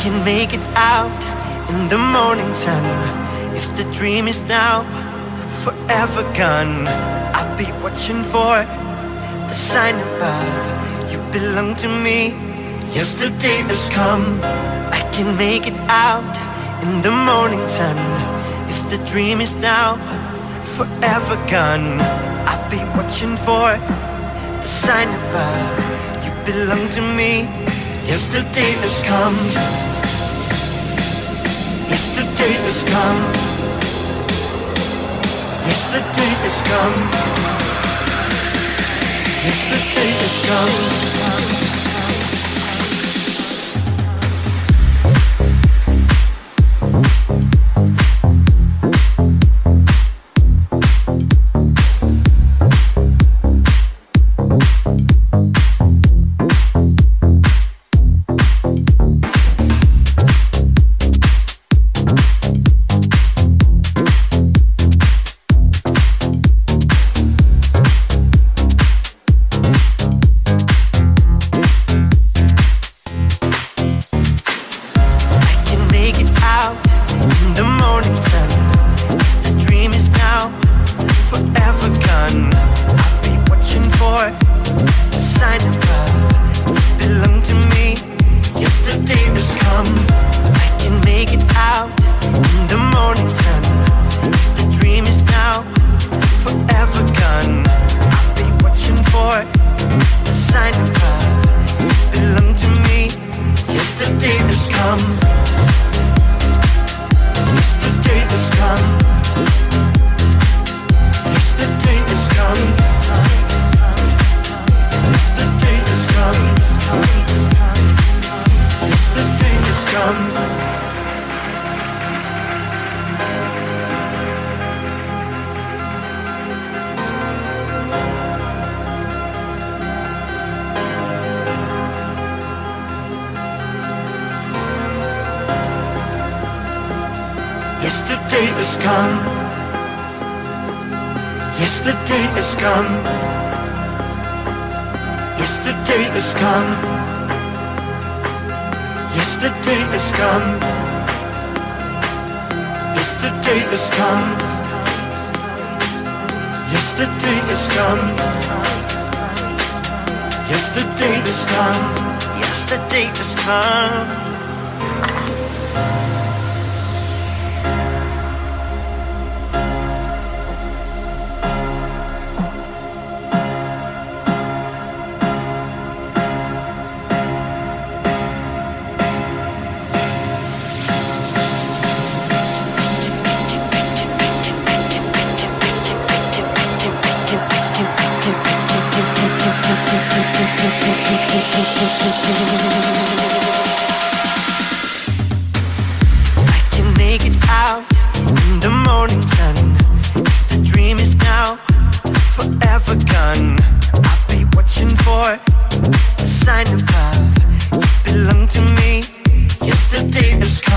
can make it out in the morning sun. If the dream is now forever gone, I'll be watching for the sign above. You belong to me. Yesterday has come. I can make it out in the morning sun. If the dream is now forever gone, I'll be watching for the sign above. You belong to me. Yesterday has come. Yesterday has come. Yesterday has come. Yesterday has come.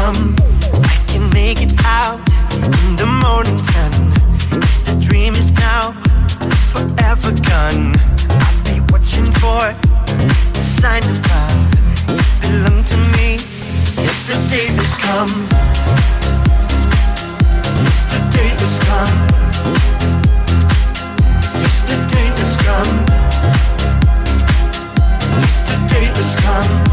I can make it out in the morning sun. The dream is now forever gone, I'll be watching for sign above. You belong to me. Yesterday has come. Yesterday has come. Yesterday has come. Yesterday has come.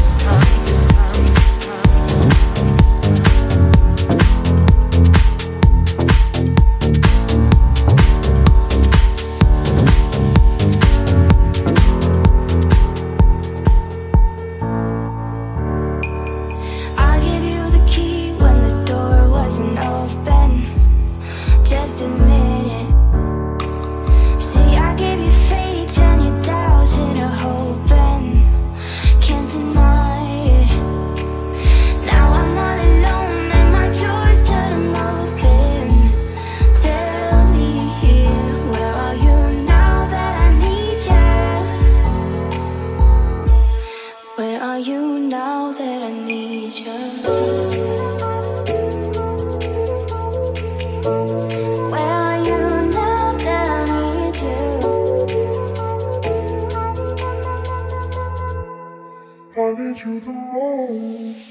to the moon.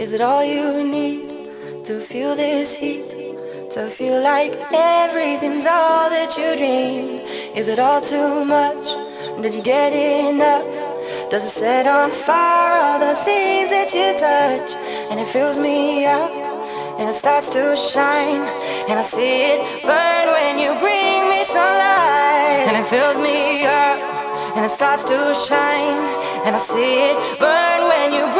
Is it all you need to feel this heat? To feel like everything's all that you dreamed? Is it all too much? Did you get enough? Does it set on fire all the things that you touch? And it fills me up and it starts to shine and I see it burn when you bring me sunlight and it fills me up and it starts to shine and I see it burn when you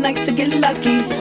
nights again.